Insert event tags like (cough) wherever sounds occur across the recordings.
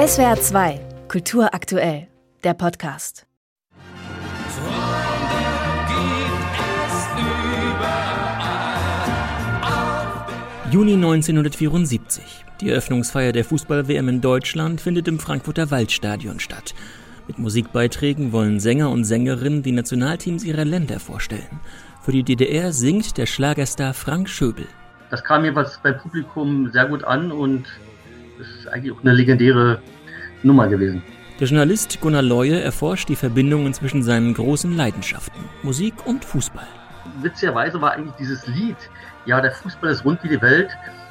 SWR 2, Kultur aktuell, der Podcast. Juni 1974. Die Eröffnungsfeier der Fußball-WM in Deutschland findet im Frankfurter Waldstadion statt. Mit Musikbeiträgen wollen Sänger und Sängerinnen die Nationalteams ihrer Länder vorstellen. Für die DDR singt der Schlagerstar Frank Schöbel. Das kam jeweils beim Publikum sehr gut an und ist eigentlich auch eine legendäre Nummer gewesen. Der Journalist Gunnar Leue erforscht die Verbindungen zwischen seinen großen Leidenschaften, Musik und Fußball. Witzigerweise war eigentlich dieses Lied, ja, der Fußball ist rund wie die Welt,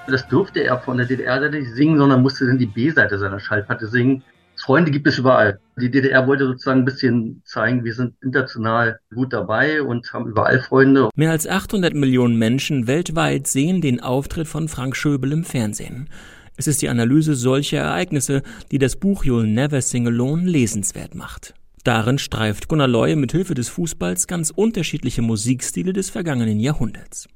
das durfte er von der DDR-Seite nicht singen, sondern musste dann die B-Seite seiner Schallplatte singen. Freunde gibt es überall. Die DDR wollte sozusagen ein bisschen zeigen, wir sind international gut dabei und haben überall Freunde. Mehr als 800 Millionen Menschen weltweit sehen den Auftritt von Frank Schöbel im Fernsehen. Es ist die Analyse solcher Ereignisse, die das Buch You'll Never Sing Alone lesenswert macht. Darin streift Gunnar Leue mit Hilfe des Fußballs ganz unterschiedliche Musikstile des vergangenen Jahrhunderts.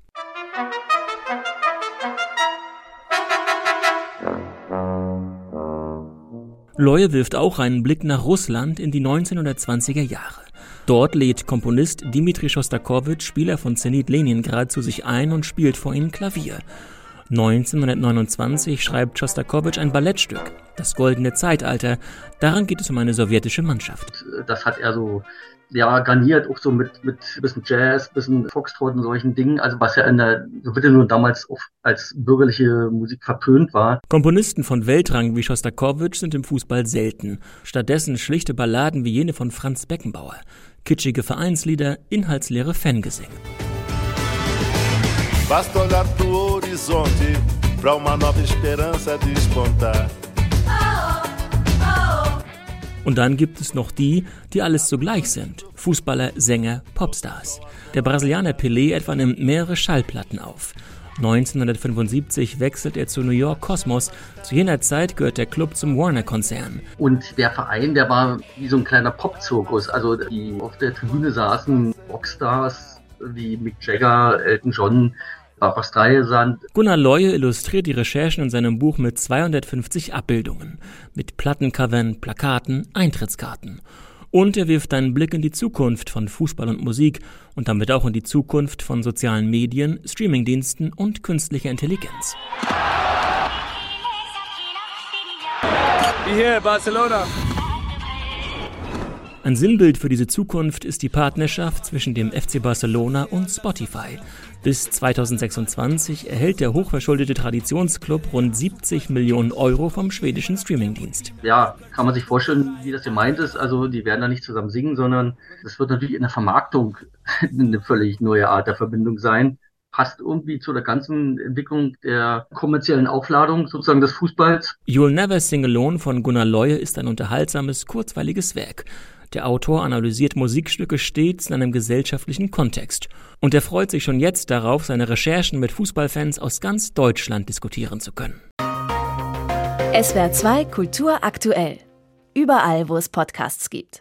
Leue wirft auch einen Blick nach Russland in die 1920er Jahre. Dort lädt Komponist Dmitri Schostakowitsch Spieler von Zenit Leningrad zu sich ein und spielt vor ihnen Klavier. 1929 schreibt Schostakowitsch ein Ballettstück, Das Goldene Zeitalter. Daran geht es um eine sowjetische Mannschaft. Das hat er so ja, garniert auch so mit, mit bisschen Jazz, bisschen Foxtrot und solchen Dingen, also was ja in der Sowjetunion damals oft als bürgerliche Musik verpönt war. Komponisten von Weltrang wie Schostakowitsch sind im Fußball selten. Stattdessen schlichte Balladen wie jene von Franz Beckenbauer. Kitschige Vereinslieder, inhaltsleere Fangesänge. Basta olhar pro horizonte pra uma nova esperança despontar. Und dann gibt es noch die, die alles zugleich sind. Fußballer, Sänger, Popstars. Der Brasilianer Pelé etwa nimmt mehrere Schallplatten auf. 1975 wechselt er zu New York Cosmos. Zu jener Zeit gehört der Club zum Warner-Konzern. Und der Verein, der war wie so ein kleiner Popzirkus. Also die auf der Tribüne saßen Rockstars wie Mick Jagger, Elton John. Gunnar Leue illustriert die Recherchen in seinem Buch mit 250 Abbildungen, mit Plattencovern, Plakaten, Eintrittskarten. Und er wirft einen Blick in die Zukunft von Fußball und Musik und damit auch in die Zukunft von sozialen Medien, Streamingdiensten und künstlicher Intelligenz. Hier, Barcelona. Ein Sinnbild für diese Zukunft ist die Partnerschaft zwischen dem FC Barcelona und Spotify. Bis 2026 erhält der hochverschuldete Traditionsclub rund 70 Millionen Euro vom schwedischen Streamingdienst. Ja, kann man sich vorstellen, wie das gemeint ist. Also die werden da nicht zusammen singen, sondern es wird natürlich in der Vermarktung (laughs) eine völlig neue Art der Verbindung sein passt irgendwie zu der ganzen Entwicklung der kommerziellen Aufladung sozusagen des Fußballs. You'll Never Sing Alone von Gunnar Leue ist ein unterhaltsames, kurzweiliges Werk. Der Autor analysiert Musikstücke stets in einem gesellschaftlichen Kontext und er freut sich schon jetzt darauf, seine Recherchen mit Fußballfans aus ganz Deutschland diskutieren zu können. SWR 2 Kultur aktuell. Überall, wo es Podcasts gibt.